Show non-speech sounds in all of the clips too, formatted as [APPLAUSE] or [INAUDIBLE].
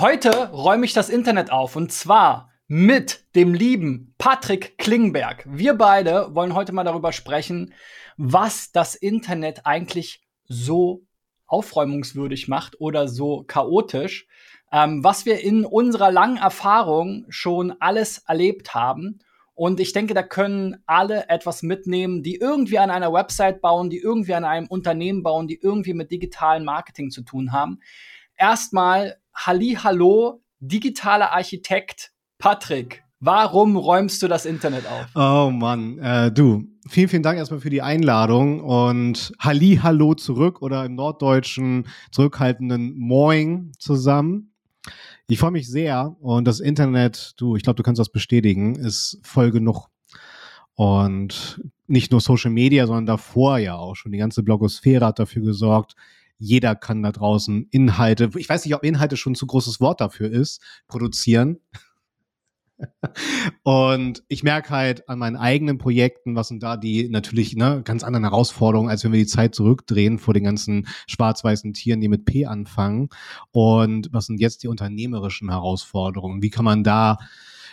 Heute räume ich das Internet auf und zwar mit dem lieben Patrick Klingberg. Wir beide wollen heute mal darüber sprechen, was das Internet eigentlich so aufräumungswürdig macht oder so chaotisch, ähm, was wir in unserer langen Erfahrung schon alles erlebt haben. Und ich denke, da können alle etwas mitnehmen, die irgendwie an einer Website bauen, die irgendwie an einem Unternehmen bauen, die irgendwie mit digitalen Marketing zu tun haben. Erstmal hallo, digitaler Architekt Patrick. Warum räumst du das Internet auf? Oh Mann, äh, du, vielen, vielen Dank erstmal für die Einladung und Halli, hallo zurück oder im Norddeutschen zurückhaltenden Moin zusammen. Ich freue mich sehr und das Internet, du, ich glaube, du kannst das bestätigen, ist voll genug. Und nicht nur Social Media, sondern davor ja auch schon. Die ganze Blogosphäre hat dafür gesorgt, jeder kann da draußen Inhalte, ich weiß nicht, ob Inhalte schon ein zu großes Wort dafür ist, produzieren. [LAUGHS] Und ich merke halt an meinen eigenen Projekten, was sind da die natürlich ne, ganz anderen Herausforderungen, als wenn wir die Zeit zurückdrehen vor den ganzen schwarz-weißen Tieren, die mit P anfangen. Und was sind jetzt die unternehmerischen Herausforderungen? Wie kann man da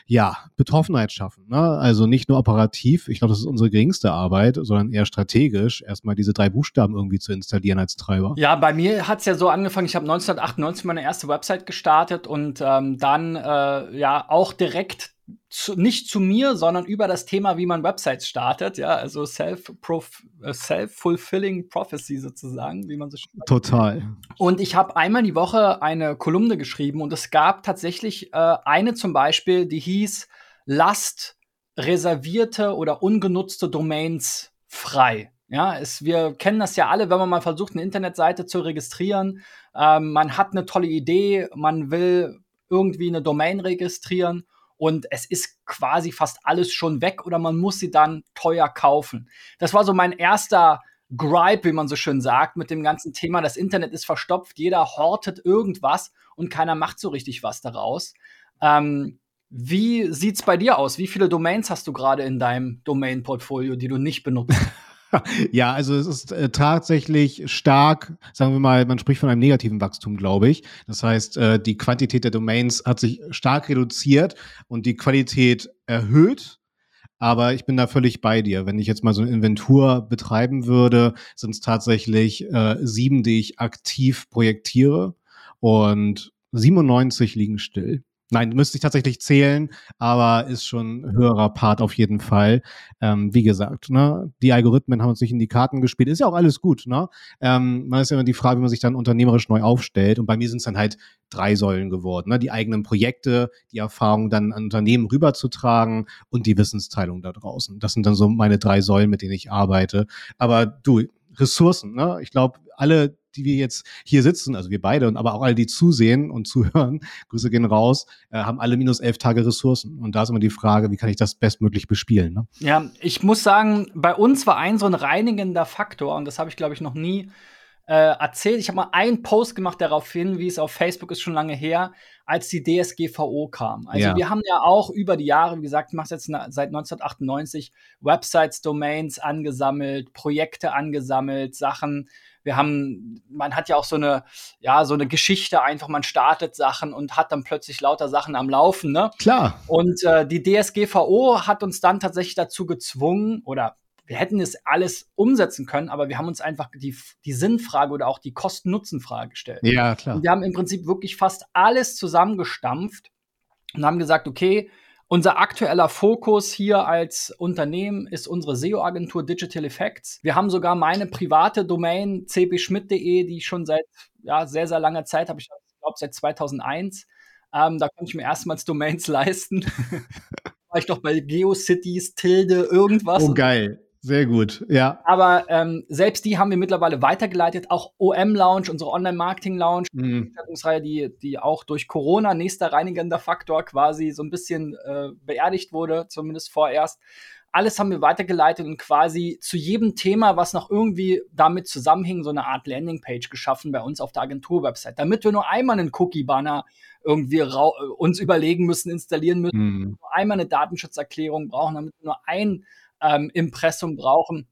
ja, Betroffenheit schaffen. Ne? Also nicht nur operativ, ich glaube, das ist unsere geringste Arbeit, sondern eher strategisch, erstmal diese drei Buchstaben irgendwie zu installieren als Treiber. Ja, bei mir hat es ja so angefangen, ich habe 1998 meine erste Website gestartet und ähm, dann äh, ja auch direkt zu, nicht zu mir, sondern über das Thema, wie man Websites startet, ja, also äh, self-fulfilling self prophecy sozusagen, wie man so schreibt. Total. Und ich habe einmal die Woche eine Kolumne geschrieben und es gab tatsächlich äh, eine zum Beispiel, die hieß Lasst reservierte oder ungenutzte Domains frei. Ja, es, wir kennen das ja alle, wenn man mal versucht, eine Internetseite zu registrieren. Ähm, man hat eine tolle Idee, man will irgendwie eine Domain registrieren und es ist quasi fast alles schon weg oder man muss sie dann teuer kaufen. Das war so mein erster Gripe, wie man so schön sagt, mit dem ganzen Thema. Das Internet ist verstopft, jeder hortet irgendwas und keiner macht so richtig was daraus. Ähm, wie sieht's bei dir aus? Wie viele Domains hast du gerade in deinem Domain-Portfolio, die du nicht benutzt? [LAUGHS] [LAUGHS] ja, also es ist äh, tatsächlich stark, sagen wir mal, man spricht von einem negativen Wachstum, glaube ich. Das heißt, äh, die Quantität der Domains hat sich stark reduziert und die Qualität erhöht. Aber ich bin da völlig bei dir. Wenn ich jetzt mal so eine Inventur betreiben würde, sind es tatsächlich äh, sieben, die ich aktiv projektiere und 97 liegen still. Nein, müsste ich tatsächlich zählen, aber ist schon ein höherer Part auf jeden Fall. Ähm, wie gesagt, ne, die Algorithmen haben uns nicht in die Karten gespielt. Ist ja auch alles gut, ne? Ähm, man ist ja immer die Frage, wie man sich dann unternehmerisch neu aufstellt. Und bei mir sind es dann halt drei Säulen geworden. Ne? Die eigenen Projekte, die Erfahrung dann an Unternehmen rüberzutragen und die Wissensteilung da draußen. Das sind dann so meine drei Säulen, mit denen ich arbeite. Aber du, Ressourcen, ne? Ich glaube, alle die wir jetzt hier sitzen, also wir beide und aber auch alle, die zusehen und zuhören, [LAUGHS] Grüße gehen raus, äh, haben alle minus elf Tage Ressourcen. Und da ist immer die Frage, wie kann ich das bestmöglich bespielen? Ne? Ja, ich muss sagen, bei uns war ein so ein reinigender Faktor, und das habe ich, glaube ich, noch nie äh, erzählt. Ich habe mal einen Post gemacht darauf hin, wie es auf Facebook ist, schon lange her, als die DSGVO kam. Also ja. wir haben ja auch über die Jahre, wie gesagt, ich mache jetzt seit 1998 Websites, Domains angesammelt, Projekte angesammelt, Sachen wir haben, man hat ja auch so eine, ja, so eine Geschichte einfach, man startet Sachen und hat dann plötzlich lauter Sachen am Laufen, ne? Klar. Und äh, die DSGVO hat uns dann tatsächlich dazu gezwungen, oder wir hätten es alles umsetzen können, aber wir haben uns einfach die, die Sinnfrage oder auch die Kosten-Nutzen-Frage gestellt. Ja, klar. Und wir haben im Prinzip wirklich fast alles zusammengestampft und haben gesagt, okay, unser aktueller Fokus hier als Unternehmen ist unsere SEO-Agentur Digital Effects. Wir haben sogar meine private Domain cbschmidt.de, die ich schon seit ja, sehr, sehr langer Zeit habe. Ich glaube, seit 2001. Ähm, da konnte ich mir erstmals Domains [LAUGHS] leisten. war ich doch bei GeoCities, Tilde, irgendwas. Oh, geil. Sehr gut, ja. Aber ähm, selbst die haben wir mittlerweile weitergeleitet. Auch OM Lounge, unsere Online-Marketing-Lounge, mhm. die, die auch durch Corona, nächster reinigender Faktor, quasi so ein bisschen äh, beerdigt wurde, zumindest vorerst. Alles haben wir weitergeleitet und quasi zu jedem Thema, was noch irgendwie damit zusammenhing, so eine Art Landingpage geschaffen bei uns auf der Agentur-Website, damit wir nur einmal einen Cookie-Banner irgendwie uns überlegen müssen, installieren müssen, mhm. nur einmal eine Datenschutzerklärung brauchen, damit wir nur ein ähm, Impressum brauchen.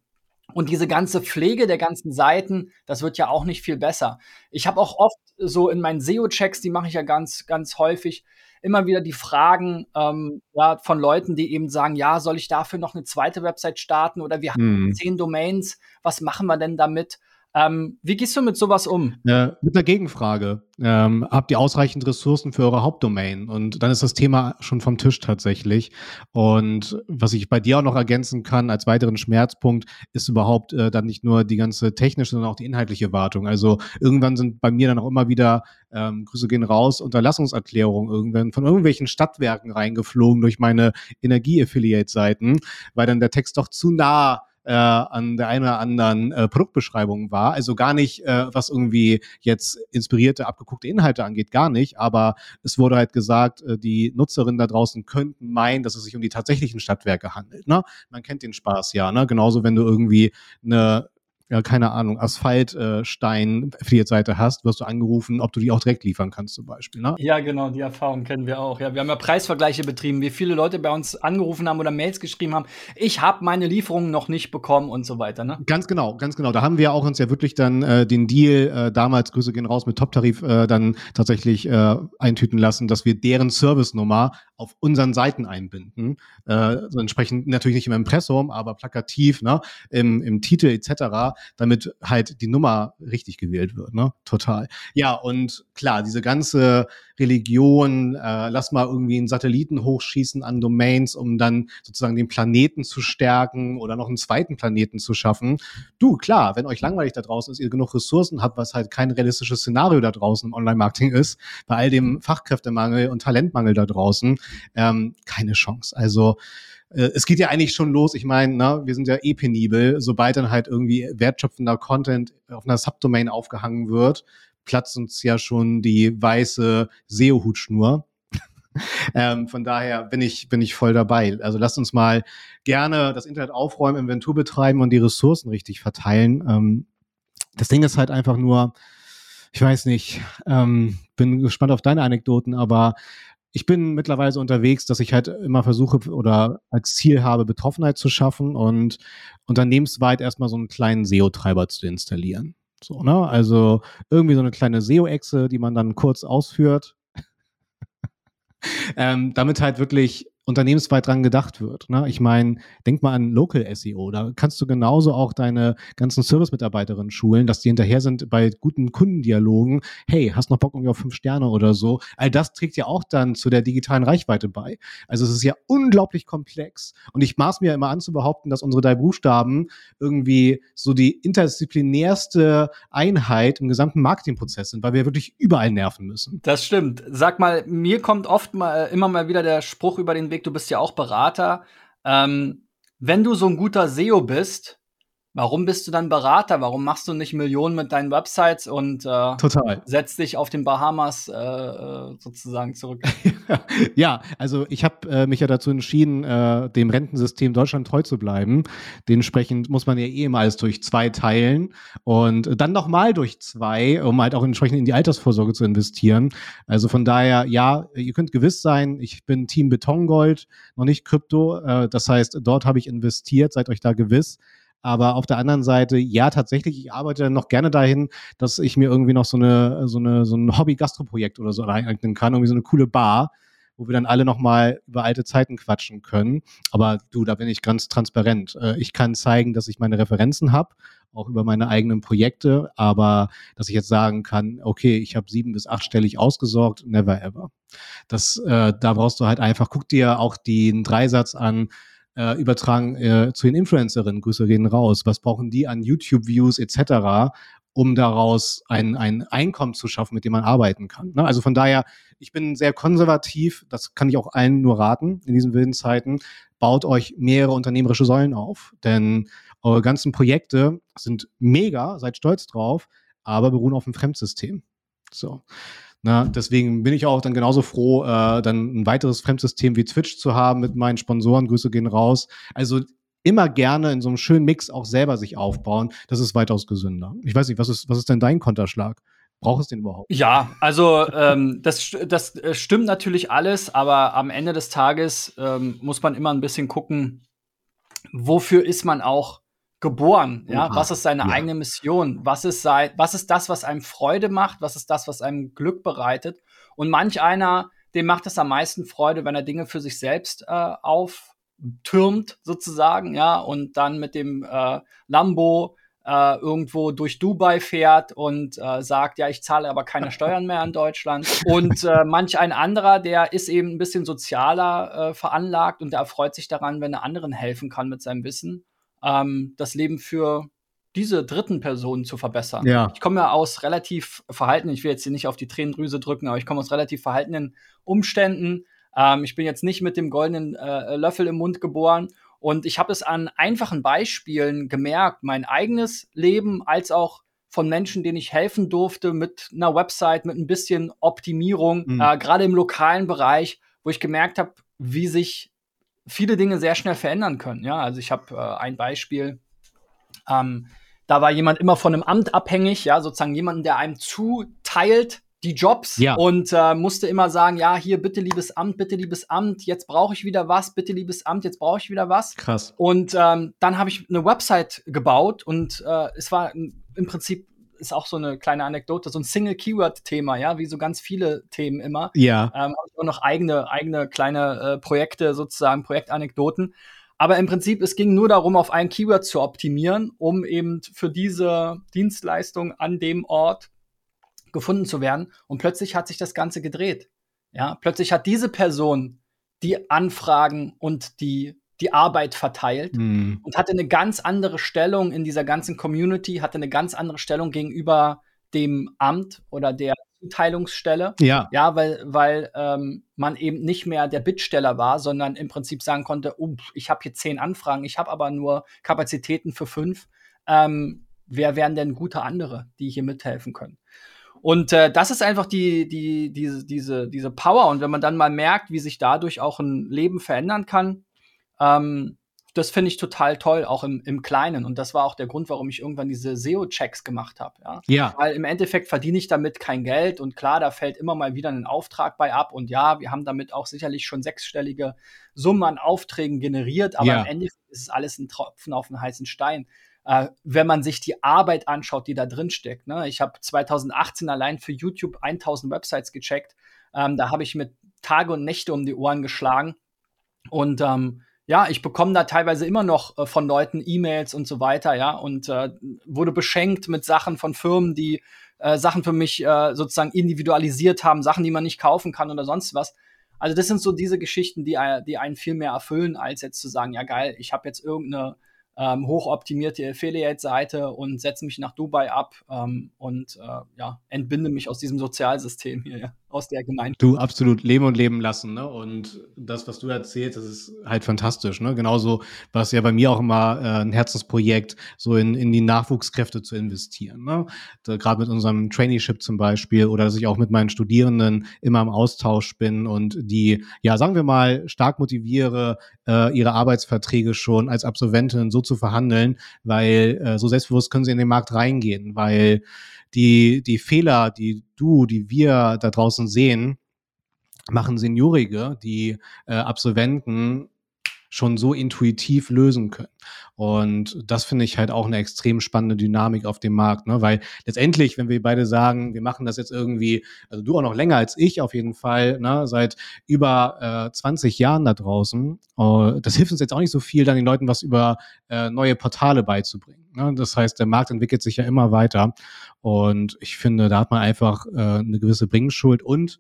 Und diese ganze Pflege der ganzen Seiten, das wird ja auch nicht viel besser. Ich habe auch oft so in meinen SEO-Checks, die mache ich ja ganz, ganz häufig, immer wieder die Fragen ähm, ja, von Leuten, die eben sagen, ja, soll ich dafür noch eine zweite Website starten oder wir haben mhm. zehn Domains, was machen wir denn damit? Ähm, wie gehst du mit sowas um? Äh, mit einer Gegenfrage. Ähm, habt ihr ausreichend Ressourcen für eure Hauptdomain? Und dann ist das Thema schon vom Tisch tatsächlich. Und was ich bei dir auch noch ergänzen kann als weiteren Schmerzpunkt, ist überhaupt äh, dann nicht nur die ganze technische, sondern auch die inhaltliche Wartung. Also irgendwann sind bei mir dann auch immer wieder, ähm, Grüße gehen raus, Unterlassungserklärungen irgendwann von irgendwelchen Stadtwerken reingeflogen durch meine Energie-Affiliate-Seiten, weil dann der Text doch zu nah äh, an der einen oder anderen äh, Produktbeschreibung war. Also gar nicht, äh, was irgendwie jetzt inspirierte, abgeguckte Inhalte angeht, gar nicht. Aber es wurde halt gesagt, äh, die Nutzerinnen da draußen könnten meinen, dass es sich um die tatsächlichen Stadtwerke handelt. Ne? Man kennt den Spaß ja. Ne? Genauso, wenn du irgendwie eine ja, keine Ahnung, Asphaltstein äh, Seite hast, wirst du angerufen, ob du die auch direkt liefern kannst zum Beispiel. Ne? Ja, genau, die Erfahrung kennen wir auch. Ja, wir haben ja Preisvergleiche betrieben, wie viele Leute bei uns angerufen haben oder Mails geschrieben haben, ich habe meine Lieferungen noch nicht bekommen und so weiter. Ne? Ganz genau, ganz genau. Da haben wir auch uns ja wirklich dann äh, den Deal, äh, damals, Grüße gehen raus, mit Top-Tarif äh, dann tatsächlich äh, eintüten lassen, dass wir deren Service-Nummer auf unseren Seiten einbinden. Äh, entsprechend natürlich nicht im Impressum, aber plakativ, ne, im, im Titel etc., damit halt die Nummer richtig gewählt wird. Ne? Total. Ja, und klar, diese ganze Religion, äh, lass mal irgendwie einen Satelliten hochschießen an Domains, um dann sozusagen den Planeten zu stärken oder noch einen zweiten Planeten zu schaffen. Du, klar, wenn euch langweilig da draußen ist, ihr genug Ressourcen habt, was halt kein realistisches Szenario da draußen im Online-Marketing ist, bei all dem Fachkräftemangel und Talentmangel da draußen, ähm, keine Chance. Also äh, es geht ja eigentlich schon los. Ich meine, ne, wir sind ja eh penibel. Sobald dann halt irgendwie wertschöpfender Content auf einer Subdomain aufgehangen wird, platzt uns ja schon die weiße SEO-Hutschnur. [LAUGHS] ähm, von daher bin ich, bin ich voll dabei. Also lasst uns mal gerne das Internet aufräumen, Inventur betreiben und die Ressourcen richtig verteilen. Ähm, das Ding ist halt einfach nur, ich weiß nicht, ähm, bin gespannt auf deine Anekdoten, aber ich bin mittlerweile unterwegs, dass ich halt immer versuche oder als Ziel habe, Betroffenheit zu schaffen und unternehmensweit erstmal so einen kleinen SEO-Treiber zu installieren. So, ne? Also irgendwie so eine kleine SEO-Echse, die man dann kurz ausführt. [LAUGHS] ähm, damit halt wirklich unternehmensweit dran gedacht wird. Ne? Ich meine, denk mal an Local SEO. Da kannst du genauso auch deine ganzen Service-Mitarbeiterinnen schulen, dass die hinterher sind bei guten Kundendialogen. Hey, hast noch Bock irgendwie auf fünf Sterne oder so? All das trägt ja auch dann zu der digitalen Reichweite bei. Also es ist ja unglaublich komplex. Und ich maß mir ja immer an zu behaupten, dass unsere drei Buchstaben irgendwie so die interdisziplinärste Einheit im gesamten Marketingprozess sind, weil wir wirklich überall nerven müssen. Das stimmt. Sag mal, mir kommt oft mal immer mal wieder der Spruch über den Weg, du bist ja auch Berater. Ähm, wenn du so ein guter SEO bist, Warum bist du dann Berater? Warum machst du nicht Millionen mit deinen Websites und äh, Total. setzt dich auf den Bahamas äh, äh sozusagen zurück? [LAUGHS] ja, also ich habe äh, mich ja dazu entschieden, äh, dem Rentensystem Deutschland treu zu bleiben. Dementsprechend muss man ja eh immer alles durch zwei teilen und dann nochmal durch zwei, um halt auch entsprechend in die Altersvorsorge zu investieren. Also von daher, ja, ihr könnt gewiss sein, ich bin Team Betongold, noch nicht Krypto. Äh, das heißt, dort habe ich investiert, seid euch da gewiss. Aber auf der anderen Seite, ja, tatsächlich, ich arbeite noch gerne dahin, dass ich mir irgendwie noch so eine, so eine, so ein Hobby-Gastro-Projekt oder so eignen kann, irgendwie so eine coole Bar, wo wir dann alle nochmal über alte Zeiten quatschen können. Aber du, da bin ich ganz transparent. Äh, ich kann zeigen, dass ich meine Referenzen habe, auch über meine eigenen Projekte, aber dass ich jetzt sagen kann, okay, ich habe sieben bis achtstellig ausgesorgt, never ever. Das, äh, da brauchst du halt einfach, guck dir auch den Dreisatz an, äh, übertragen äh, zu den Influencerinnen. Grüße gehen raus. Was brauchen die an YouTube-Views etc., um daraus ein, ein Einkommen zu schaffen, mit dem man arbeiten kann. Ne? Also von daher, ich bin sehr konservativ, das kann ich auch allen nur raten in diesen wilden Zeiten. Baut euch mehrere unternehmerische Säulen auf, denn eure ganzen Projekte sind mega, seid stolz drauf, aber beruhen auf einem Fremdsystem. So. Na, deswegen bin ich auch dann genauso froh, äh, dann ein weiteres Fremdsystem wie Twitch zu haben mit meinen Sponsoren. Grüße gehen raus. Also immer gerne in so einem schönen Mix auch selber sich aufbauen. Das ist weitaus gesünder. Ich weiß nicht, was ist, was ist denn dein Konterschlag? Braucht es den überhaupt? Ja, also ähm, das, das äh, stimmt natürlich alles, aber am Ende des Tages ähm, muss man immer ein bisschen gucken, wofür ist man auch geboren? Ja, Oha. was ist seine ja. eigene Mission? Was ist sein, was ist das, was einem Freude macht? Was ist das, was einem Glück bereitet? Und manch einer, dem macht es am meisten Freude, wenn er Dinge für sich selbst äh, auftürmt, sozusagen, ja, und dann mit dem äh, Lambo äh, irgendwo durch Dubai fährt und äh, sagt, ja, ich zahle aber keine [LAUGHS] Steuern mehr in Deutschland. Und äh, manch ein anderer, der ist eben ein bisschen sozialer äh, veranlagt und der erfreut sich daran, wenn er anderen helfen kann mit seinem Wissen, ähm, das Leben für diese dritten Personen zu verbessern. Ja. Ich komme ja aus relativ verhalten, ich will jetzt hier nicht auf die Tränendrüse drücken, aber ich komme aus relativ verhaltenen Umständen. Ähm, ich bin jetzt nicht mit dem goldenen äh, Löffel im Mund geboren und ich habe es an einfachen Beispielen gemerkt, mein eigenes Leben als auch von Menschen, denen ich helfen durfte mit einer Website, mit ein bisschen Optimierung, mhm. äh, gerade im lokalen Bereich, wo ich gemerkt habe, wie sich viele Dinge sehr schnell verändern können. Ja, also ich habe äh, ein Beispiel. Ähm, da war jemand immer von einem Amt abhängig, ja, sozusagen jemanden, der einem zuteilt, die Jobs ja. und äh, musste immer sagen, ja, hier bitte liebes Amt, bitte liebes Amt, jetzt brauche ich wieder was, bitte liebes Amt, jetzt brauche ich wieder was. Krass. Und ähm, dann habe ich eine Website gebaut und äh, es war im Prinzip ist auch so eine kleine Anekdote, so ein Single-Keyword-Thema, ja, wie so ganz viele Themen immer. Ja. Ähm, auch noch eigene, eigene kleine äh, Projekte, sozusagen Projektanekdoten. Aber im Prinzip, es ging nur darum, auf ein Keyword zu optimieren, um eben für diese Dienstleistung an dem Ort gefunden zu werden. Und plötzlich hat sich das Ganze gedreht. Ja, plötzlich hat diese Person die Anfragen und die, die Arbeit verteilt mhm. und hatte eine ganz andere Stellung in dieser ganzen Community, hatte eine ganz andere Stellung gegenüber dem Amt oder der Zuteilungsstelle. Ja. Ja, weil, weil ähm, man eben nicht mehr der Bittsteller war, sondern im Prinzip sagen konnte, oh, ich habe hier zehn Anfragen, ich habe aber nur Kapazitäten für fünf. Ähm, wer wären denn gute andere, die hier mithelfen können? Und äh, das ist einfach die, die, diese, diese, diese Power. Und wenn man dann mal merkt, wie sich dadurch auch ein Leben verändern kann, ähm, das finde ich total toll, auch im, im Kleinen. Und das war auch der Grund, warum ich irgendwann diese SEO-Checks gemacht habe. Ja? ja. Weil im Endeffekt verdiene ich damit kein Geld und klar, da fällt immer mal wieder ein Auftrag bei ab. Und ja, wir haben damit auch sicherlich schon sechsstellige Summen an Aufträgen generiert, aber ja. im Endeffekt ist es alles ein Tropfen auf einen heißen Stein äh, wenn man sich die Arbeit anschaut, die da drin steckt. Ne? Ich habe 2018 allein für YouTube 1000 Websites gecheckt. Ähm, da habe ich mit Tage und Nächte um die Ohren geschlagen. Und ähm, ja, ich bekomme da teilweise immer noch äh, von Leuten E-Mails und so weiter, ja, und äh, wurde beschenkt mit Sachen von Firmen, die äh, Sachen für mich äh, sozusagen individualisiert haben, Sachen, die man nicht kaufen kann oder sonst was. Also das sind so diese Geschichten, die, äh, die einen viel mehr erfüllen, als jetzt zu sagen, ja geil, ich habe jetzt irgendeine ähm, hochoptimierte Affiliate-Seite und setze mich nach Dubai ab ähm, und äh, ja, entbinde mich aus diesem Sozialsystem hier, ja, aus der Gemeinde. Du absolut leben und leben lassen, ne? Und das, was du erzählst, das ist halt fantastisch, ne? Genauso war es ja bei mir auch immer äh, ein Herzensprojekt, so in, in die Nachwuchskräfte zu investieren. Ne? Gerade mit unserem Traineeship zum Beispiel oder dass ich auch mit meinen Studierenden immer im Austausch bin und die, ja, sagen wir mal, stark motiviere, äh, ihre Arbeitsverträge schon als Absolventin so zu verhandeln, weil äh, so selbstbewusst können sie in den Markt reingehen, weil die, die Fehler, die du, die wir da draußen sehen, machen Seniorige, die äh, Absolventen schon so intuitiv lösen können. Und das finde ich halt auch eine extrem spannende Dynamik auf dem Markt, ne? weil letztendlich, wenn wir beide sagen, wir machen das jetzt irgendwie, also du auch noch länger als ich auf jeden Fall, ne? seit über äh, 20 Jahren da draußen, uh, das hilft uns jetzt auch nicht so viel, dann den Leuten was über äh, neue Portale beizubringen. Ne? Das heißt, der Markt entwickelt sich ja immer weiter und ich finde, da hat man einfach äh, eine gewisse Bringschuld und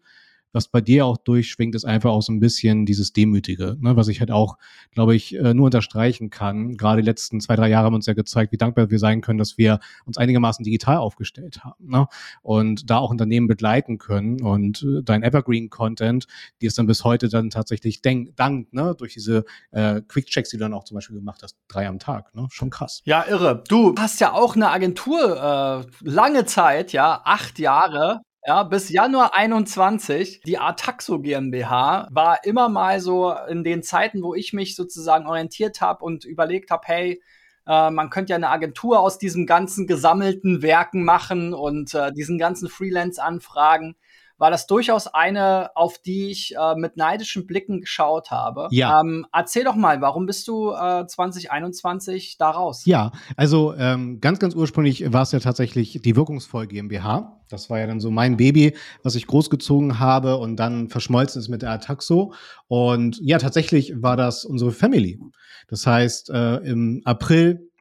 was bei dir auch durchschwingt, ist einfach auch so ein bisschen dieses Demütige, ne, was ich halt auch, glaube ich, äh, nur unterstreichen kann. Gerade die letzten zwei, drei Jahre haben uns ja gezeigt, wie dankbar wir sein können, dass wir uns einigermaßen digital aufgestellt haben ne? und da auch Unternehmen begleiten können und äh, dein Evergreen-Content, die es dann bis heute dann tatsächlich denk, dankt, ne, durch diese äh, Quick-Checks, die du dann auch zum Beispiel gemacht hast, drei am Tag, ne? Schon krass. Ja, irre. Du hast ja auch eine Agentur äh, lange Zeit, ja, acht Jahre ja, bis Januar 21, die Artaxo GmbH war immer mal so in den Zeiten, wo ich mich sozusagen orientiert habe und überlegt habe, hey, äh, man könnte ja eine Agentur aus diesen ganzen gesammelten Werken machen und äh, diesen ganzen Freelance-Anfragen war das durchaus eine, auf die ich äh, mit neidischen Blicken geschaut habe. Ja. Ähm, erzähl doch mal, warum bist du äh, 2021 da raus? Ja, also ähm, ganz, ganz ursprünglich war es ja tatsächlich die Wirkungsvoll GmbH. Das war ja dann so mein Baby, was ich großgezogen habe und dann verschmolzen ist mit der Ataxo. Und ja, tatsächlich war das unsere Family. Das heißt, äh, im April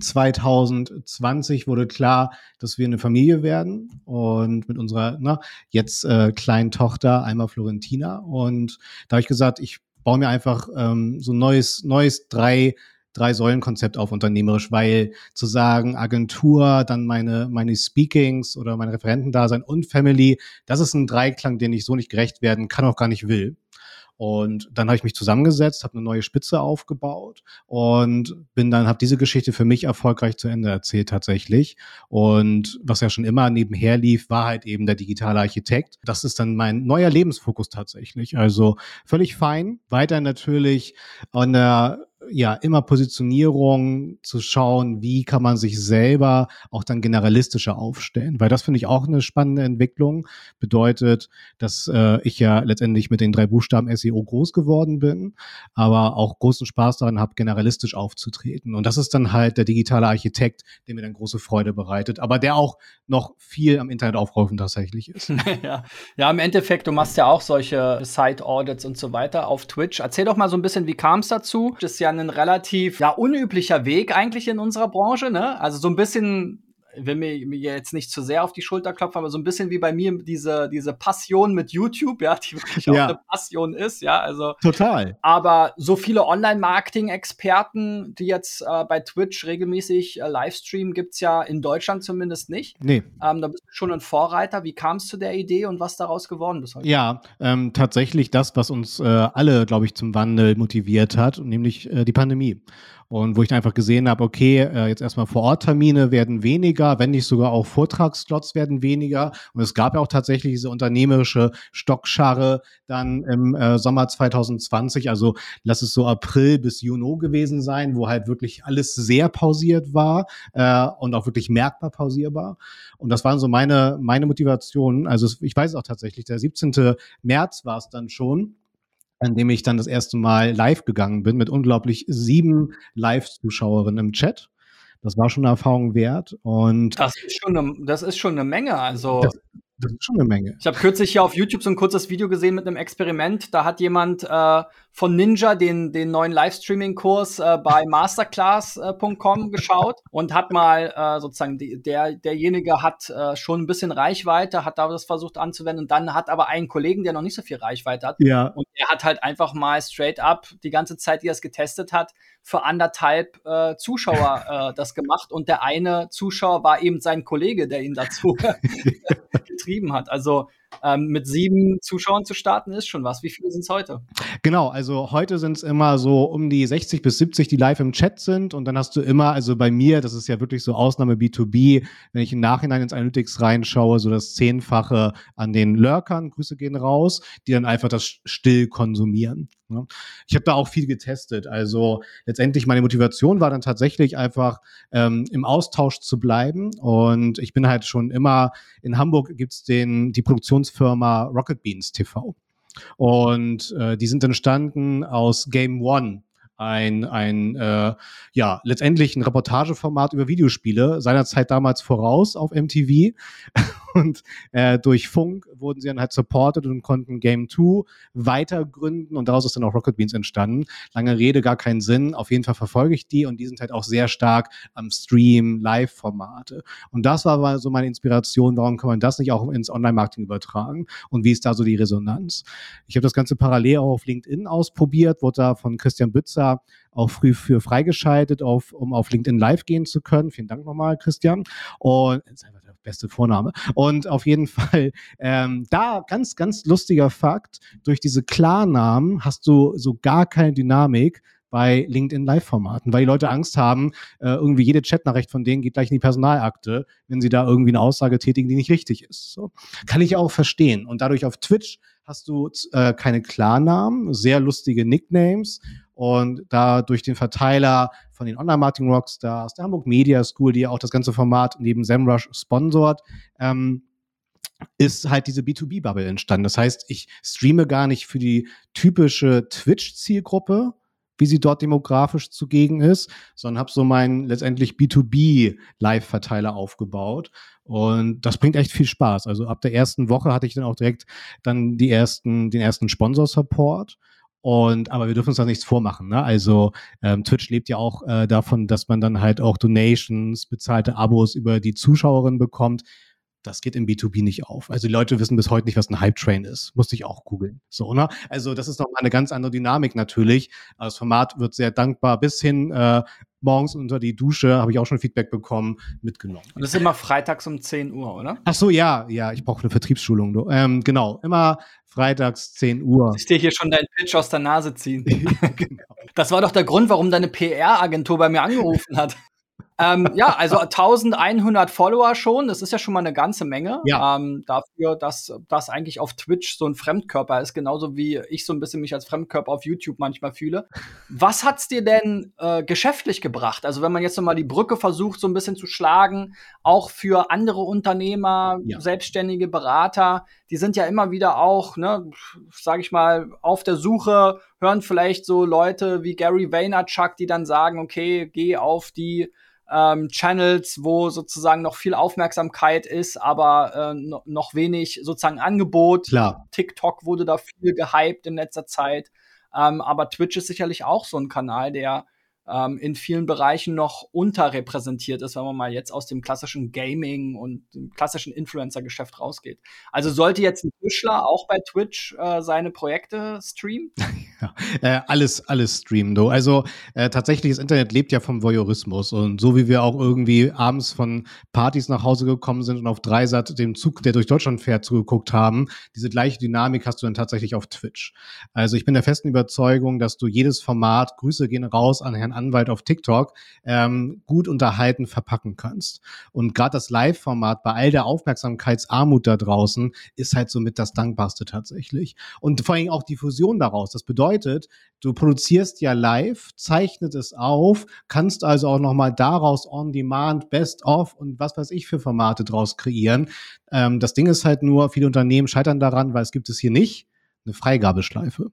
2020 wurde klar, dass wir eine Familie werden und mit unserer na, jetzt äh, kleinen Tochter, einmal Florentina. Und da habe ich gesagt, ich baue mir einfach ähm, so ein neues, neues drei drei Säulen-Konzept auf unternehmerisch, weil zu sagen Agentur, dann meine meine Speakings oder mein Referentendasein und Family, das ist ein Dreiklang, den ich so nicht gerecht werden kann, auch gar nicht will. Und dann habe ich mich zusammengesetzt, habe eine neue Spitze aufgebaut und bin dann, habe diese Geschichte für mich erfolgreich zu Ende erzählt tatsächlich. Und was ja schon immer nebenher lief, war halt eben der digitale Architekt. Das ist dann mein neuer Lebensfokus tatsächlich. Also völlig fein. Weiter natürlich an der ja immer Positionierung zu schauen, wie kann man sich selber auch dann generalistischer aufstellen, weil das finde ich auch eine spannende Entwicklung. Bedeutet, dass äh, ich ja letztendlich mit den drei Buchstaben SEO groß geworden bin, aber auch großen Spaß daran habe, generalistisch aufzutreten. Und das ist dann halt der digitale Architekt, der mir dann große Freude bereitet, aber der auch noch viel am Internet aufrufen tatsächlich ist. [LAUGHS] ja. ja, im Endeffekt, du machst ja auch solche Site-Audits und so weiter auf Twitch. Erzähl doch mal so ein bisschen, wie kam es dazu? Das ist ja ein relativ ja, unüblicher Weg eigentlich in unserer Branche. Ne? Also so ein bisschen will mir, mir jetzt nicht zu sehr auf die Schulter klopfen, aber so ein bisschen wie bei mir diese, diese Passion mit YouTube, ja, die wirklich auch ja. eine Passion ist, ja, also. Total. Aber so viele Online-Marketing-Experten, die jetzt äh, bei Twitch regelmäßig äh, Livestreamen, gibt's ja in Deutschland zumindest nicht. Nee. Ähm, da bist du schon ein Vorreiter. Wie kam es zu der Idee und was daraus geworden ist heute? Ja, ähm, tatsächlich das, was uns äh, alle, glaube ich, zum Wandel motiviert hat, nämlich äh, die Pandemie. Und wo ich einfach gesehen habe, okay, äh, jetzt erstmal Vor-Ort-Termine werden weniger, wenn nicht sogar auch Vortragsslots werden weniger. Und es gab ja auch tatsächlich diese unternehmerische Stockscharre dann im äh, Sommer 2020, also lass es so April bis Juni gewesen sein, wo halt wirklich alles sehr pausiert war äh, und auch wirklich merkbar pausierbar. Und das waren so meine, meine Motivationen. Also ich weiß auch tatsächlich, der 17. März war es dann schon an dem ich dann das erste Mal live gegangen bin mit unglaublich sieben Live-Zuschauerinnen im Chat. Das war schon eine Erfahrung wert. Und das ist schon eine, das ist schon eine Menge. Also das, das ist schon eine Menge. Ich habe kürzlich hier auf YouTube so ein kurzes Video gesehen mit einem Experiment. Da hat jemand äh, von Ninja den, den neuen Livestreaming-Kurs äh, bei [LAUGHS] masterclass.com geschaut und hat mal äh, sozusagen, die, der, derjenige hat äh, schon ein bisschen Reichweite, hat da das versucht anzuwenden und dann hat aber einen Kollegen, der noch nicht so viel Reichweite hat. Ja. Und er hat halt einfach mal straight up die ganze Zeit, die er es getestet hat, für anderthalb äh, Zuschauer [LAUGHS] äh, das gemacht und der eine Zuschauer war eben sein Kollege, der ihn dazu [LAUGHS] getrieben hat. Also ähm, mit sieben Zuschauern zu starten ist schon was. Wie viele sind es heute? Genau, also heute sind es immer so um die 60 bis 70, die live im Chat sind. Und dann hast du immer, also bei mir, das ist ja wirklich so Ausnahme B2B, wenn ich im Nachhinein ins Analytics reinschaue, so das Zehnfache an den Lurkern, Grüße gehen raus, die dann einfach das still konsumieren. Ne? Ich habe da auch viel getestet. Also letztendlich meine Motivation war dann tatsächlich einfach ähm, im Austausch zu bleiben. Und ich bin halt schon immer, in Hamburg gibt's den, die Produktionsfirma Rocket Beans TV. Und äh, die sind entstanden aus Game One ein, ein äh, ja, letztendlich ein Reportageformat über Videospiele, seinerzeit damals voraus auf MTV. [LAUGHS] Und äh, durch Funk wurden sie dann halt supported und konnten Game 2 weiter gründen und daraus ist dann auch Rocket Beans entstanden. Lange Rede, gar keinen Sinn. Auf jeden Fall verfolge ich die und die sind halt auch sehr stark am Stream, Live-Formate. Und das war so meine Inspiration, warum kann man das nicht auch ins Online-Marketing übertragen und wie ist da so die Resonanz? Ich habe das Ganze parallel auch auf LinkedIn ausprobiert, wurde da von Christian Bützer auch früh für freigeschaltet, auf, um auf LinkedIn live gehen zu können. Vielen Dank nochmal, Christian. Und beste Vorname. Und auf jeden [LAUGHS] Fall, ähm, da ganz, ganz lustiger Fakt, durch diese Klarnamen hast du so gar keine Dynamik bei LinkedIn Live-Formaten, weil die Leute Angst haben, äh, irgendwie jede Chatnachricht von denen geht gleich in die Personalakte, wenn sie da irgendwie eine Aussage tätigen, die nicht richtig ist. So. Kann ich auch verstehen. Und dadurch auf Twitch hast du äh, keine Klarnamen, sehr lustige Nicknames und da durch den Verteiler von den Online-Marketing-Rockstars, der Hamburg Media School, die ja auch das ganze Format neben SEMrush sponsort, ähm, ist halt diese B2B-Bubble entstanden. Das heißt, ich streame gar nicht für die typische Twitch-Zielgruppe, wie sie dort demografisch zugegen ist, sondern habe so meinen letztendlich B2B-Live-Verteiler aufgebaut. Und das bringt echt viel Spaß. Also ab der ersten Woche hatte ich dann auch direkt dann die ersten, den ersten Sponsor-Support. Und aber wir dürfen uns da nichts vormachen. Ne? Also ähm, Twitch lebt ja auch äh, davon, dass man dann halt auch Donations, bezahlte Abos über die Zuschauerin bekommt das geht im B2B nicht auf. Also die Leute wissen bis heute nicht, was ein Hype-Train ist. Musste ich auch googeln. So, ne? Also das ist nochmal eine ganz andere Dynamik natürlich. Das Format wird sehr dankbar bis hin äh, morgens unter die Dusche, habe ich auch schon Feedback bekommen, mitgenommen. Und das ist immer freitags um 10 Uhr, oder? Ach so, ja, ja, ich brauche eine Vertriebsschulung. Ähm, genau, immer freitags 10 Uhr. Ich dir hier schon deinen Pitch aus der Nase ziehen. [LAUGHS] [LAUGHS] genau. Das war doch der Grund, warum deine PR-Agentur bei mir angerufen hat ähm, ja, also 1100 Follower schon, das ist ja schon mal eine ganze Menge. Ja. Ähm, dafür, dass das eigentlich auf Twitch so ein Fremdkörper ist, genauso wie ich so ein bisschen mich als Fremdkörper auf YouTube manchmal fühle. Was hat's dir denn äh, geschäftlich gebracht? Also wenn man jetzt noch mal die Brücke versucht, so ein bisschen zu schlagen, auch für andere Unternehmer, ja. selbstständige Berater, die sind ja immer wieder auch, ne, sag ich mal, auf der Suche, hören vielleicht so Leute wie Gary Vaynerchuk, die dann sagen, okay, geh auf die ähm, Channels, wo sozusagen noch viel Aufmerksamkeit ist, aber äh, noch wenig sozusagen Angebot. Klar. TikTok wurde da viel gehypt in letzter Zeit. Ähm, aber Twitch ist sicherlich auch so ein Kanal, der ähm, in vielen Bereichen noch unterrepräsentiert ist, wenn man mal jetzt aus dem klassischen Gaming und dem klassischen Influencer-Geschäft rausgeht. Also sollte jetzt ein Tischler auch bei Twitch äh, seine Projekte streamen? [LAUGHS] ja, äh, alles, alles streamen. Du. Also äh, tatsächlich, das Internet lebt ja vom Voyeurismus und so wie wir auch irgendwie abends von Partys nach Hause gekommen sind und auf Dreisat dem Zug, der durch Deutschland fährt, zugeguckt haben, diese gleiche Dynamik hast du dann tatsächlich auf Twitch. Also ich bin der festen Überzeugung, dass du jedes Format, Grüße gehen raus an Herrn Anwalt auf TikTok, ähm, gut unterhalten verpacken kannst. Und gerade das Live-Format bei all der Aufmerksamkeitsarmut da draußen ist halt somit das Dankbarste tatsächlich. Und vor allem auch die Fusion daraus. Das bedeutet, du produzierst ja live, zeichnet es auf, kannst also auch nochmal daraus on demand, best of und was weiß ich für Formate draus kreieren. Ähm, das Ding ist halt nur, viele Unternehmen scheitern daran, weil es gibt es hier nicht eine Freigabeschleife.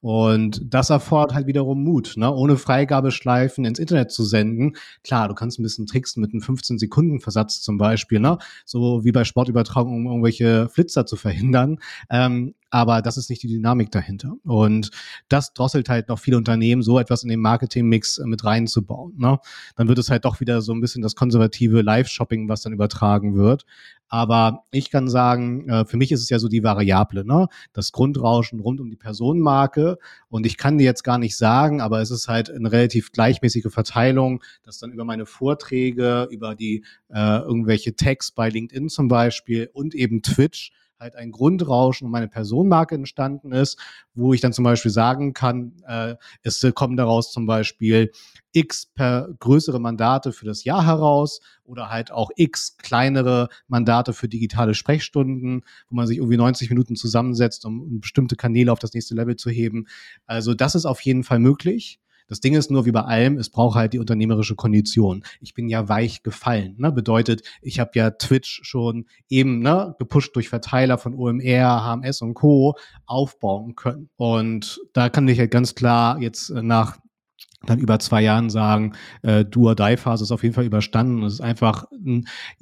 Und das erfordert halt wiederum Mut, ne? ohne Freigabeschleifen ins Internet zu senden. Klar, du kannst ein bisschen tricksen mit einem 15-Sekunden-Versatz zum Beispiel, ne? so wie bei Sportübertragungen, um irgendwelche Flitzer zu verhindern. Ähm, aber das ist nicht die Dynamik dahinter. Und das drosselt halt noch viele Unternehmen, so etwas in den Marketingmix äh, mit reinzubauen. Ne? Dann wird es halt doch wieder so ein bisschen das konservative Live-Shopping, was dann übertragen wird. Aber ich kann sagen, äh, für mich ist es ja so die Variable, ne? das Grundrauschen rund um die Personenmarke. Und ich kann dir jetzt gar nicht sagen, aber es ist halt eine relativ gleichmäßige Verteilung, dass dann über meine Vorträge, über die äh, irgendwelche Tags bei LinkedIn zum Beispiel und eben Twitch halt ein Grundrauschen um meine Personenmarke entstanden ist, wo ich dann zum Beispiel sagen kann, äh, es kommen daraus zum Beispiel x per größere Mandate für das Jahr heraus oder halt auch x kleinere Mandate für digitale Sprechstunden, wo man sich irgendwie 90 Minuten zusammensetzt, um bestimmte Kanäle auf das nächste Level zu heben. Also das ist auf jeden Fall möglich. Das Ding ist nur wie bei allem, es braucht halt die unternehmerische Kondition. Ich bin ja weich gefallen. Ne? Bedeutet, ich habe ja Twitch schon eben ne, gepusht durch Verteiler von OMR, HMS und Co. aufbauen können. Und da kann ich halt ganz klar jetzt nach dann über zwei Jahren sagen, äh, Do-or-Die-Phase ist auf jeden Fall überstanden. Es ist einfach,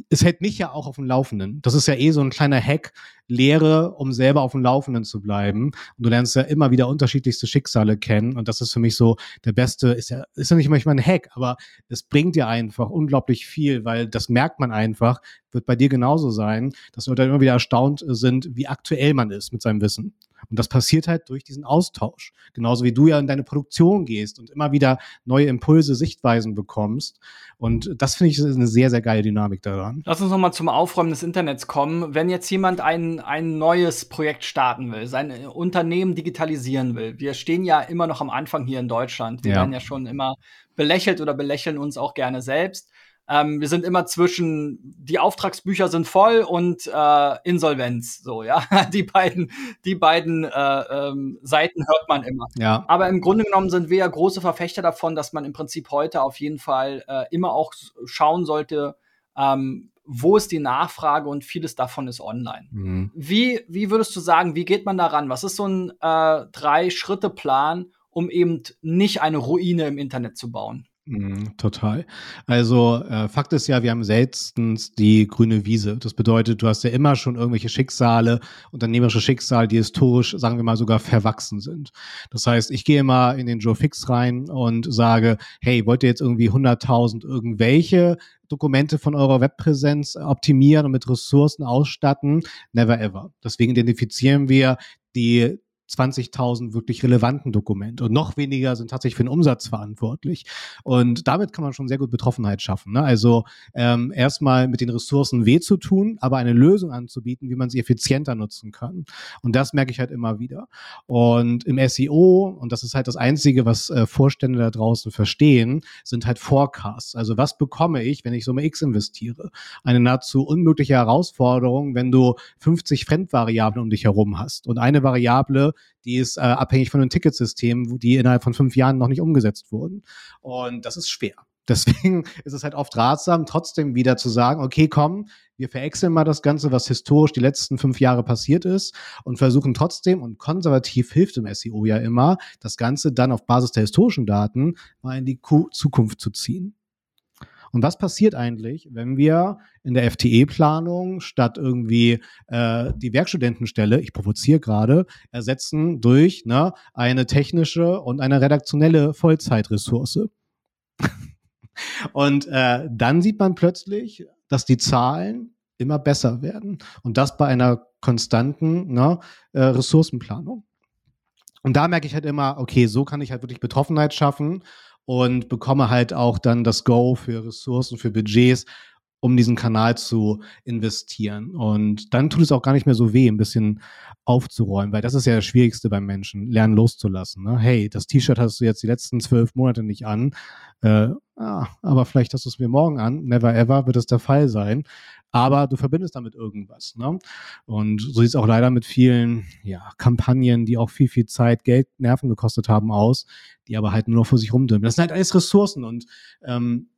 es hält mich ja auch auf dem Laufenden. Das ist ja eh so ein kleiner Hack, Lehre, um selber auf dem Laufenden zu bleiben. Und du lernst ja immer wieder unterschiedlichste Schicksale kennen. Und das ist für mich so der beste, ist ja, ist ja nicht manchmal ein Hack, aber es bringt dir einfach unglaublich viel, weil das merkt man einfach, wird bei dir genauso sein, dass Leute immer wieder erstaunt sind, wie aktuell man ist mit seinem Wissen. Und das passiert halt durch diesen Austausch. Genauso wie du ja in deine Produktion gehst und immer wieder neue Impulse, Sichtweisen bekommst. Und das finde ich ist eine sehr, sehr geile Dynamik daran. Lass uns nochmal zum Aufräumen des Internets kommen. Wenn jetzt jemand ein, ein neues Projekt starten will, sein Unternehmen digitalisieren will, wir stehen ja immer noch am Anfang hier in Deutschland. Wir ja. werden ja schon immer belächelt oder belächeln uns auch gerne selbst. Ähm, wir sind immer zwischen, die Auftragsbücher sind voll und äh, Insolvenz. So, ja. [LAUGHS] Die beiden, die beiden äh, ähm, Seiten hört man immer. Ja. Aber im Grunde genommen sind wir ja große Verfechter davon, dass man im Prinzip heute auf jeden Fall äh, immer auch schauen sollte, ähm, wo ist die Nachfrage und vieles davon ist online. Mhm. Wie, wie würdest du sagen, wie geht man daran? Was ist so ein äh, Drei-Schritte-Plan, um eben nicht eine Ruine im Internet zu bauen? Mm, total. Also äh, Fakt ist ja, wir haben seltenst die grüne Wiese. Das bedeutet, du hast ja immer schon irgendwelche Schicksale, unternehmerische Schicksale, die historisch, sagen wir mal, sogar verwachsen sind. Das heißt, ich gehe mal in den Joe Fix rein und sage, hey, wollt ihr jetzt irgendwie 100.000 irgendwelche Dokumente von eurer Webpräsenz optimieren und mit Ressourcen ausstatten? Never ever. Deswegen identifizieren wir die 20.000 wirklich relevanten Dokumente und noch weniger sind tatsächlich für den Umsatz verantwortlich. Und damit kann man schon sehr gut Betroffenheit schaffen. Ne? Also ähm, erstmal mit den Ressourcen weh zu tun, aber eine Lösung anzubieten, wie man sie effizienter nutzen kann. Und das merke ich halt immer wieder. Und im SEO, und das ist halt das Einzige, was äh, Vorstände da draußen verstehen, sind halt Forecasts. Also was bekomme ich, wenn ich Summe X investiere? Eine nahezu unmögliche Herausforderung, wenn du 50 Fremdvariablen um dich herum hast. Und eine Variable die ist äh, abhängig von den Ticketsystemen, die innerhalb von fünf Jahren noch nicht umgesetzt wurden. Und das ist schwer. [LAUGHS] Deswegen ist es halt oft ratsam, trotzdem wieder zu sagen, okay, komm, wir verexeln mal das Ganze, was historisch die letzten fünf Jahre passiert ist und versuchen trotzdem, und konservativ hilft im SEO ja immer, das Ganze dann auf Basis der historischen Daten mal in die Zukunft zu ziehen. Und was passiert eigentlich, wenn wir in der FTE-Planung statt irgendwie äh, die Werkstudentenstelle, ich provoziere gerade, ersetzen durch ne, eine technische und eine redaktionelle Vollzeitressource? und äh, dann sieht man plötzlich, dass die Zahlen immer besser werden. Und das bei einer konstanten ne, äh, Ressourcenplanung. Und da merke ich halt immer, okay, so kann ich halt wirklich Betroffenheit schaffen und bekomme halt auch dann das Go für Ressourcen, für Budgets, um diesen Kanal zu investieren. Und dann tut es auch gar nicht mehr so weh, ein bisschen aufzuräumen, weil das ist ja das Schwierigste beim Menschen, lernen loszulassen. Ne? Hey, das T-Shirt hast du jetzt die letzten zwölf Monate nicht an, äh, ah, aber vielleicht hast du es mir morgen an. Never ever wird es der Fall sein aber du verbindest damit irgendwas. Ne? Und so sieht es auch leider mit vielen ja, Kampagnen, die auch viel, viel Zeit, Geld, Nerven gekostet haben, aus, die aber halt nur noch vor sich rumdümmen. Das sind halt alles Ressourcen und ähm,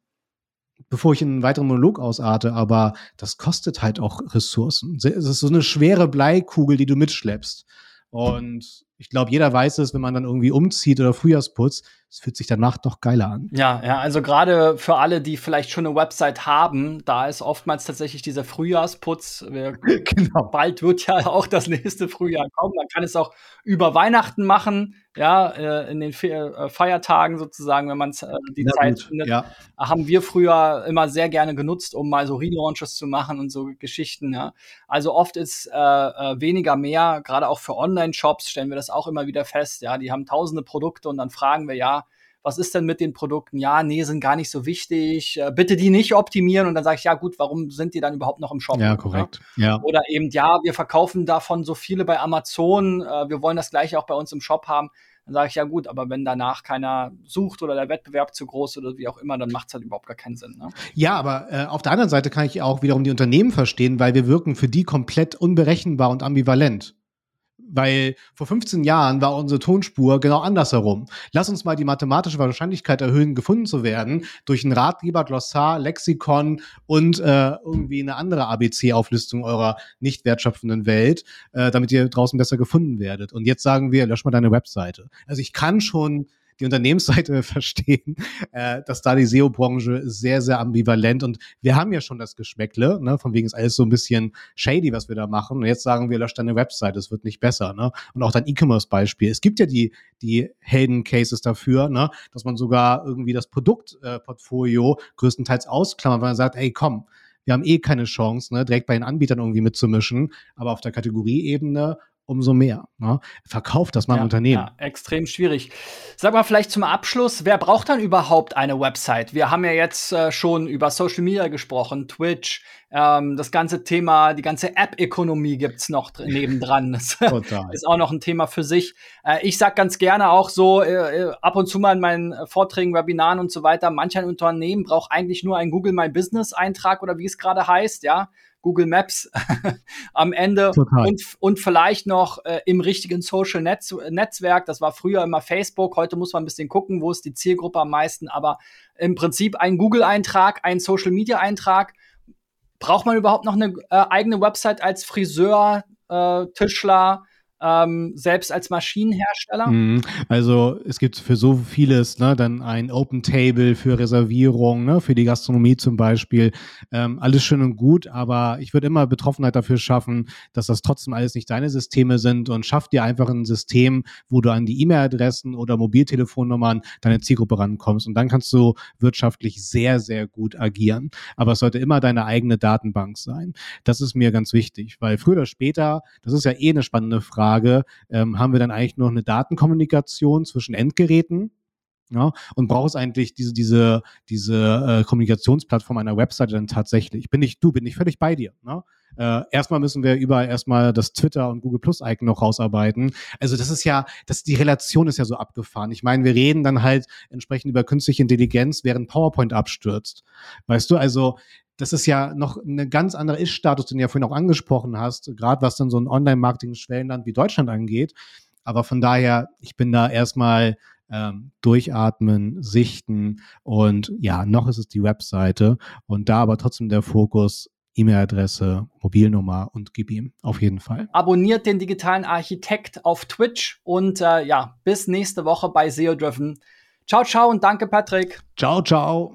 bevor ich in einen weiteren Monolog ausarte, aber das kostet halt auch Ressourcen. Es ist so eine schwere Bleikugel, die du mitschleppst. Und ich glaube, jeder weiß es, wenn man dann irgendwie umzieht oder Frühjahrsputzt, es fühlt sich danach doch geiler an. Ja, ja, also gerade für alle, die vielleicht schon eine Website haben, da ist oftmals tatsächlich dieser Frühjahrsputz. [LAUGHS] genau. Bald wird ja auch das nächste Frühjahr kommen. Man kann es auch über Weihnachten machen, ja, äh, in den äh, Feiertagen sozusagen, wenn man äh, die ja, Zeit gut. findet. Ja. Haben wir früher immer sehr gerne genutzt, um mal so Relaunches zu machen und so Geschichten. Ja. Also oft ist äh, weniger mehr, gerade auch für Online-Shops stellen wir das auch immer wieder fest. Ja, die haben tausende Produkte und dann fragen wir, ja, was ist denn mit den Produkten? Ja, nee, sind gar nicht so wichtig. Äh, bitte die nicht optimieren. Und dann sage ich, ja gut, warum sind die dann überhaupt noch im Shop? Ja, korrekt. Ja? Oder eben, ja, wir verkaufen davon so viele bei Amazon. Äh, wir wollen das gleiche auch bei uns im Shop haben. Dann sage ich, ja gut, aber wenn danach keiner sucht oder der Wettbewerb zu groß oder wie auch immer, dann macht es halt überhaupt gar keinen Sinn. Ne? Ja, aber äh, auf der anderen Seite kann ich auch wiederum die Unternehmen verstehen, weil wir wirken für die komplett unberechenbar und ambivalent. Weil vor 15 Jahren war unsere Tonspur genau andersherum. Lass uns mal die mathematische Wahrscheinlichkeit erhöhen, gefunden zu werden durch ein Ratgeber, Glossar, Lexikon und äh, irgendwie eine andere ABC-Auflistung eurer nicht wertschöpfenden Welt, äh, damit ihr draußen besser gefunden werdet. Und jetzt sagen wir, lösch mal deine Webseite. Also ich kann schon die Unternehmensseite [LAUGHS] verstehen, äh, dass da die SEO-Branche sehr, sehr ambivalent und wir haben ja schon das Geschmäckle, ne, von wegen ist alles so ein bisschen shady, was wir da machen. Und jetzt sagen wir, löscht deine Website, es wird nicht besser, ne? Und auch dein E-Commerce-Beispiel. Es gibt ja die, die Helden-Cases dafür, ne, dass man sogar irgendwie das Produktportfolio äh, größtenteils ausklammert, weil man sagt, ey, komm, wir haben eh keine Chance, ne, direkt bei den Anbietern irgendwie mitzumischen, aber auf der Kategorieebene umso mehr. Ne? Verkauft das mal ja, im Unternehmen. Ja, extrem schwierig. Sag mal vielleicht zum Abschluss, wer braucht dann überhaupt eine Website? Wir haben ja jetzt äh, schon über Social Media gesprochen, Twitch, ähm, das ganze Thema, die ganze App-Ökonomie gibt's noch nebendran. Das [LAUGHS] ist auch noch ein Thema für sich. Äh, ich sag ganz gerne auch so, äh, äh ab und zu mal in meinen Vorträgen, Webinaren und so weiter, manch ein Unternehmen braucht eigentlich nur einen Google My Business Eintrag oder wie es gerade heißt, ja Google Maps [LAUGHS] am Ende und, und vielleicht noch äh, im richtigen Social Netz Netzwerk. Das war früher immer Facebook. Heute muss man ein bisschen gucken, wo ist die Zielgruppe am meisten. Aber im Prinzip ein Google-Eintrag, ein Social Media-Eintrag braucht man überhaupt noch eine äh, eigene Website als Friseur, äh, Tischler? Ähm, selbst als Maschinenhersteller? Mhm. Also es gibt für so vieles ne, dann ein Open Table für Reservierung, ne, für die Gastronomie zum Beispiel. Ähm, alles schön und gut, aber ich würde immer Betroffenheit dafür schaffen, dass das trotzdem alles nicht deine Systeme sind und schaff dir einfach ein System, wo du an die E-Mail-Adressen oder Mobiltelefonnummern deiner Zielgruppe rankommst und dann kannst du wirtschaftlich sehr, sehr gut agieren. Aber es sollte immer deine eigene Datenbank sein. Das ist mir ganz wichtig, weil früher oder später, das ist ja eh eine spannende Frage, Frage, ähm, haben wir dann eigentlich noch eine Datenkommunikation zwischen Endgeräten? Ja, und brauchst eigentlich diese, diese, diese äh, Kommunikationsplattform einer Webseite dann tatsächlich? Bin ich, du, bin ich völlig bei dir. Ne? Äh, erstmal müssen wir überall erstmal das Twitter und Google Plus Icon noch rausarbeiten. Also das ist ja, das, die Relation ist ja so abgefahren. Ich meine, wir reden dann halt entsprechend über künstliche Intelligenz, während PowerPoint abstürzt. Weißt du, also das ist ja noch eine ganz andere Ist-Status, den du ja vorhin auch angesprochen hast, gerade was dann so ein Online-Marketing-Schwellenland wie Deutschland angeht. Aber von daher, ich bin da erstmal ähm, durchatmen, sichten und ja, noch ist es die Webseite und da aber trotzdem der Fokus E-Mail-Adresse, Mobilnummer und gib ihm auf jeden Fall. Abonniert den digitalen Architekt auf Twitch und äh, ja, bis nächste Woche bei SEO Driven. Ciao, ciao und danke, Patrick. Ciao, ciao.